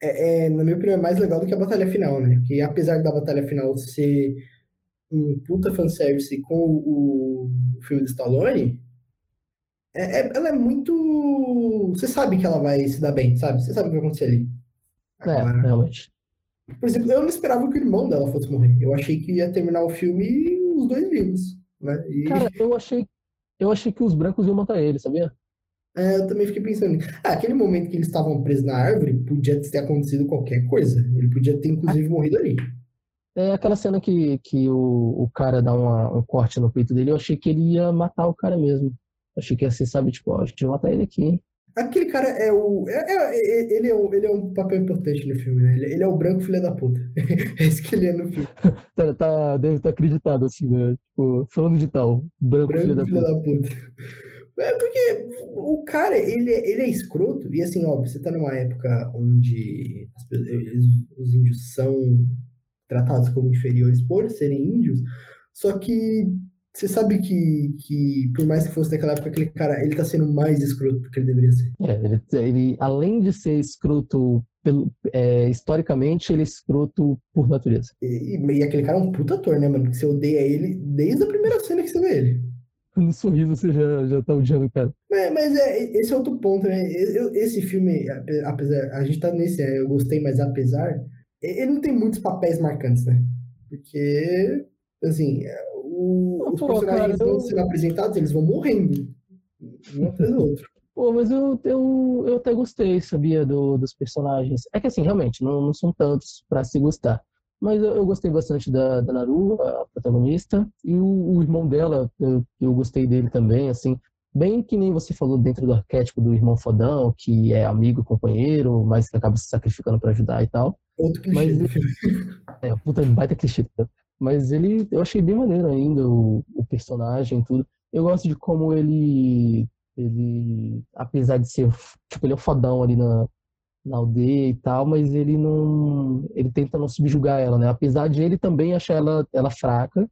é, é, na minha opinião, é mais legal do que a batalha final, né? Que apesar da batalha final ser um puta fanservice com o, o filme do Stallone, é, é- ela é muito. Você sabe que ela vai se dar bem, sabe? Você sabe o que vai acontecer ali. É, Agora, realmente. por exemplo, eu não esperava que o irmão dela fosse morrer. Eu achei que ia terminar o filme os dois vivos, né? E Cara, eu achei, eu achei que os brancos iam matar ele, sabia? É, eu também fiquei pensando. Ah, aquele momento que eles estavam presos na árvore, podia ter acontecido qualquer coisa. Ele podia ter, inclusive, morrido ali. É aquela cena que, que o, o cara dá uma- um corte no peito dele, eu achei que ele ia matar o cara mesmo. Achei que ia ser, sabe, tipo, ó, a gente vai matar ele aqui. hein? Aquele cara é o. é- é- é- ele, é o ele é um papel importante no filme, né? Ele, ele é o branco filho da puta. [LAUGHS] É isso que ele é no filme. [LAUGHS] Tá, tá- deve estar acreditado, assim, né? Tipo, falando de tal, branco filho da Branco filho puta. da puta. É porque o cara, ele, é- ele é escroto, e assim, óbvio, você tá numa época onde eles- os índios são tratados como inferiores por serem índios, só que você sabe que, que por mais que fosse daquela época, aquele cara, ele tá sendo mais escroto do que ele deveria ser. É, ele, ele, além de ser escroto pelo, é, historicamente, ele é escroto por natureza. E, e aquele cara é um puta ator, né, mano? Porque você odeia ele desde a primeira cena que você vê ele. No sorriso você já, já tá odiando o cara. Mas, mas é, esse é outro ponto, né? Eu- esse filme, ape- apesar, a gente tá nesse, é, eu gostei, mas apesar, ele não tem muitos papéis marcantes, né? Porque, assim, é, o- os pô, personagens cara, vão eu- sendo apresentados, eles vão morrendo, um atrás do outro. Pô, mas eu, eu, eu até gostei, sabia, do, dos personagens. É que assim, realmente, não, não são tantos pra se gostar. Mas eu, eu gostei bastante da, da Naru, a protagonista, e o, o irmão dela, eu, eu gostei dele também, assim. Bem que nem você falou dentro do arquétipo do irmão fodão, que é amigo, companheiro, mas que acaba se sacrificando pra ajudar e tal. Outro clichê Mas-. É, puta, baita clichê. tá? Mas ele, eu achei bem maneiro ainda, o, o personagem, tudo. Eu gosto de como ele, ele, apesar de ser, tipo, ele é o fodão ali na, na aldeia e tal, mas ele não, ele tenta não subjugar ela, né? Apesar de ele também achar ela, ela fraca,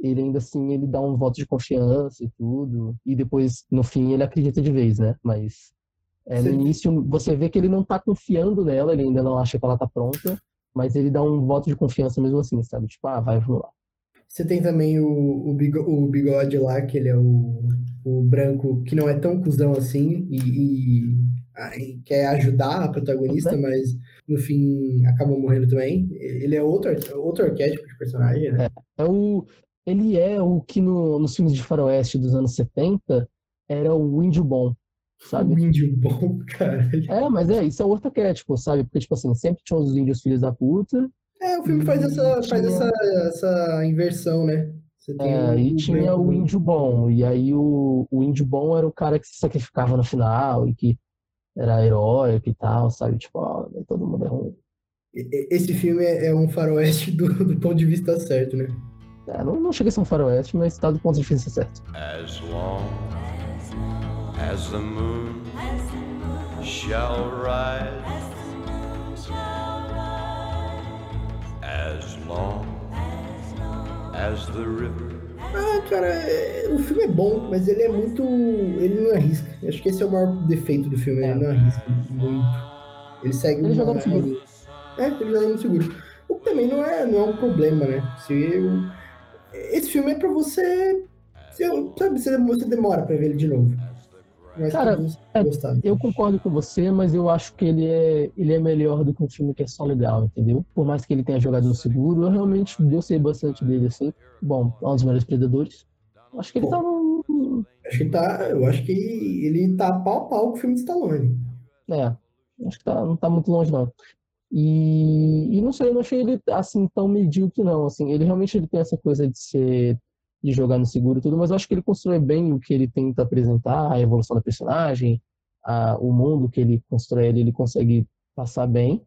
ele ainda assim, ele dá um voto de confiança e tudo. E depois, no fim, ele acredita de vez, né? Mas é, no início, você vê que ele não tá confiando nela, ele ainda não acha que ela tá pronta, mas ele dá um voto de confiança mesmo assim, sabe? Tipo, ah, vai, vamos lá. Você tem também o, o, bigo- o bigode lá, que ele é o, o branco, que não é tão cuzão assim, e, e- quer ajudar a protagonista, mas no fim acaba morrendo também. Ele é outro, outro arquétipo de personagem, né? É o, ele é o que no, nos filmes de faroeste dos anos 70 era o índio bom, O sabe? índio bom, [LAUGHS] caralho. É, mas é, isso é outro arquétipo, sabe? Porque, tipo assim, sempre tinha os índios filhos da puta, É, o filme faz essa, faz Tinha- essa, essa inversão, né? Você tem É, o- e tinha o índio bom, e aí o, o índio bom era o cara que se sacrificava no final e que era heróico e tal, sabe? Tipo, ó, daí todo mundo é ruim. Esse filme é é um faroeste do, do ponto de vista certo, né? É, não, não chega a ser um faroeste, mas tá do ponto de vista certo. As long as the moon shall rise, Ah, cara, é- o filme é bom, mas ele é muito. Ele não arrisca. Eu Acho que esse é o maior defeito do filme, ele não arrisca muito. Ele segue Ele joga no seguro. É, ele joga no seguro. O que também não é, não é um problema, né? Se eu... Esse filme é pra você. se eu- sabe, você, você demora pra ver ele de novo. Mas Cara, é-. Eu concordo com você, mas eu acho que ele é, ele é melhor do que um filme que é só legal, entendeu? Por mais que ele tenha jogado no seguro, eu realmente gostei bastante dele, assim. Bom, é um dos melhores predadores. Acho que ele tá num. Acho que tá. Eu acho que ele tá pau a pau com o filme de Stallone. É, acho que tá, não tá muito longe, não. E, e não sei, eu não achei ele assim tão medíocre, não. Assim, ele realmente ele tem essa coisa de ser de jogar no seguro e tudo, mas eu acho que ele constrói bem o que ele tenta apresentar, a evolução da personagem, a, o mundo que ele constrói ali, ele consegue passar bem.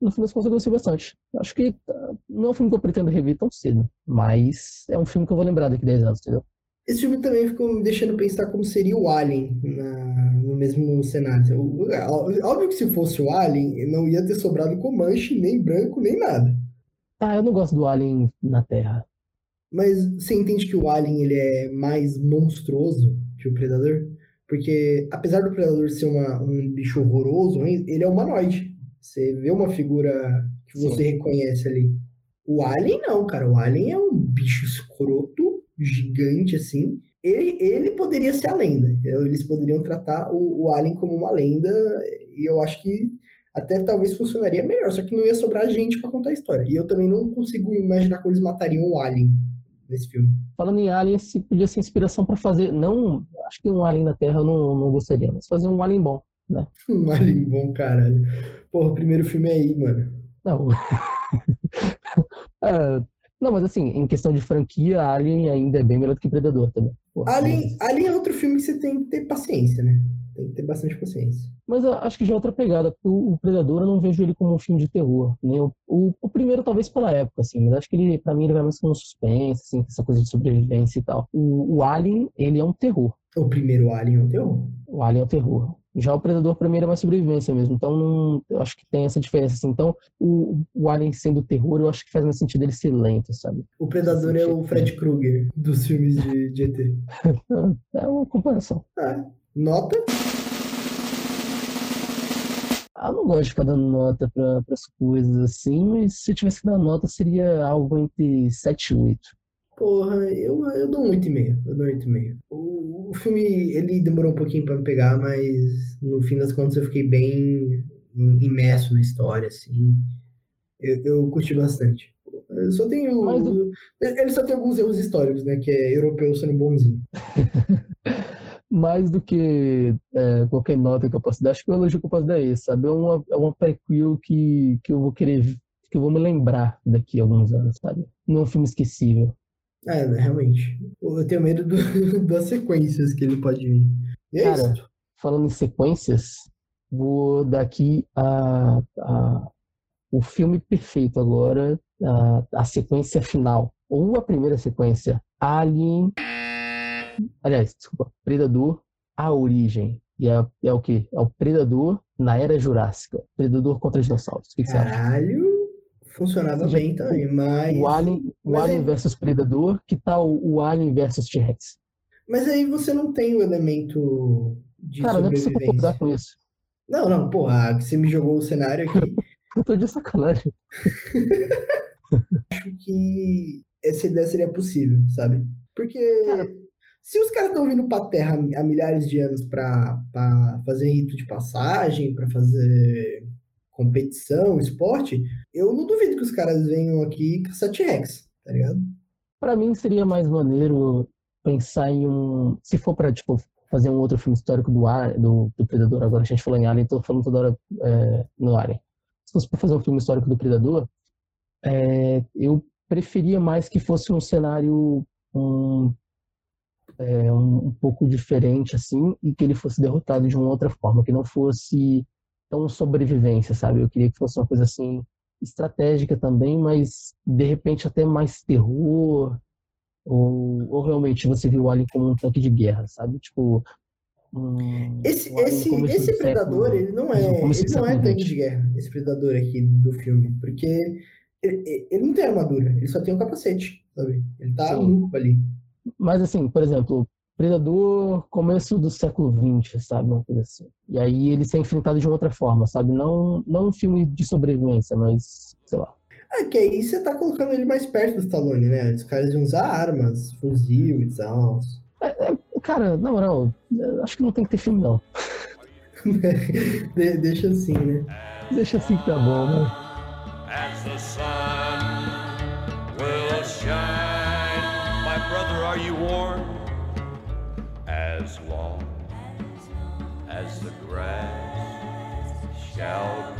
No fim das contas, eu gostei bastante. Acho que ah, não é um filme que eu pretendo rever tão cedo, mas é um filme que eu vou lembrar daqui a 10 anos, entendeu? Esse filme também ficou me deixando pensar como seria o Alien na- no mesmo cenário. Óbvio que se fosse o Alien, não ia ter sobrado Comanche, nem branco, nem nada. Ah, eu não gosto do Alien na Terra. Mas você entende que o Alien ele é mais monstruoso que o Predador? Porque apesar do Predador ser uma- um bicho horroroso, ele é humanoide. Você vê uma figura que você reconhece ali. O Alien não, cara. O Alien é um bicho escroto, gigante assim. Ele, ele poderia ser a lenda. Eles poderiam tratar o, o Alien como uma lenda. E eu acho que até talvez funcionaria melhor. Só que não ia sobrar gente pra contar a história. E eu também não consigo imaginar como eles matariam o Alien nesse filme. Falando em Alien, esse podia ser inspiração pra fazer. Não, acho que um Alien na Terra eu não, não gostaria, mas fazer um Alien bom. [LAUGHS] Um Alien bom, caralho. Porra, o primeiro filme é aí, mano. Não. [LAUGHS] É, não, mas assim, em questão de franquia, Alien ainda é bem melhor do que Predador também. Porra, Alien, Alien é outro filme que você tem que ter paciência, né? Tem que ter bastante paciência. Mas acho que já é outra pegada. O, o Predador eu não vejo ele como um filme de terror. Nem o, o, o primeiro, talvez pela época, assim, mas acho que ele, pra mim, ele vai mais como um suspense, assim, essa coisa de sobrevivência e tal. O, o Alien, ele é um terror. O primeiro Alien é um terror. O Alien é um terror. Já o Predador, pra mim, ele é mais sobrevivência mesmo. Então, não, eu acho que tem essa diferença, assim. Então, o, o Alien sendo terror, eu acho que faz mais sentido ele ser lento, sabe? O Predador é o Fred Krueger dos filmes de, de ET. [LAUGHS] É uma comparação. Ah, nota? Ah, eu não gosto de ficar dando nota para as coisas assim, mas se eu tivesse que dar nota, seria algo entre 7 e 8. Porra, eu, eu dou um 8,5. Eu dou um 8,5. O, o filme, ele demorou um pouquinho pra me pegar, mas no fim das contas eu fiquei bem imerso na história, assim. Eu, eu curti bastante. Eu só tenho. Mas Ele só tem alguns erros históricos, né? Que é europeu sendo bonzinho. [LAUGHS] Mais do que é, qualquer nota que eu posso dar, acho que o elogio que eu posso dar é esse, sabe? É uma, é uma prequel que, que eu vou querer, que eu vou me lembrar daqui a alguns anos, sabe? Não é um filme esquecível. É, realmente. Eu tenho medo do- [LAUGHS] das sequências que ele pode vir. E é Cara, isso. falando em sequências, vou dar aqui a, a, o filme perfeito agora, a, a sequência final, ou a primeira sequência, Alien. Aliás, desculpa, Predador, a origem. E é, é o quê? É o Predador na Era Jurássica. Predador contra dinossauros. O que, que você acha? Caralho, funcionava Já- bem também, mas. O Alien, o mas Alien é- versus Predador, que tal o Alien versus T-Rex? Mas aí você não tem o elemento de Cara, não é concordar com isso. Não, não, porra, você me jogou o cenário aqui. [LAUGHS] Eu tô de sacanagem. [LAUGHS] acho que essa ideia seria possível, sabe? Porque Cara. Se os caras estão vindo pra Terra há milhares de anos pra fazer rito de passagem, pra fazer competição, esporte, eu não duvido que os caras venham aqui caçar T-Rex, tá ligado? Pra mim seria mais maneiro pensar em um. Se for pra, tipo, fazer um outro filme histórico do, Ar- do, do Predador, agora a gente falou em Alien, tô falando toda hora é, no Alien. Se fosse pra fazer um filme histórico do Predador, é, eu preferia mais que fosse um cenário um, é, um, um pouco diferente, assim, e que ele fosse derrotado de uma outra forma, que não fosse tão sobrevivência, sabe? Eu queria que fosse uma coisa assim estratégica também, mas de repente até mais terror, ou, ou realmente você viu o Alien como um tanque de guerra, sabe? Tipo. Um, Esse, um esse, esse do predador, século- ele não é, ele não é tanque de guerra, esse predador aqui do filme, porque ele, ele não tem armadura, ele só tem um capacete, sabe? Ele tá Sim. nu ali. Mas assim, por exemplo, Predador, começo do século XX, sabe? Uma coisa assim. E aí ele ser enfrentado de uma outra forma, sabe? Não, não um filme de sobrevivência, mas, sei lá. Ah, que aí você tá colocando ele mais perto do Stallone, né? Os caras iam usar armas, fuzil e tal. Cara, na moral, acho que não tem que ter filme, não. [LAUGHS] De- deixa assim, né? Deixa assim que tá bom, né? Grass shall.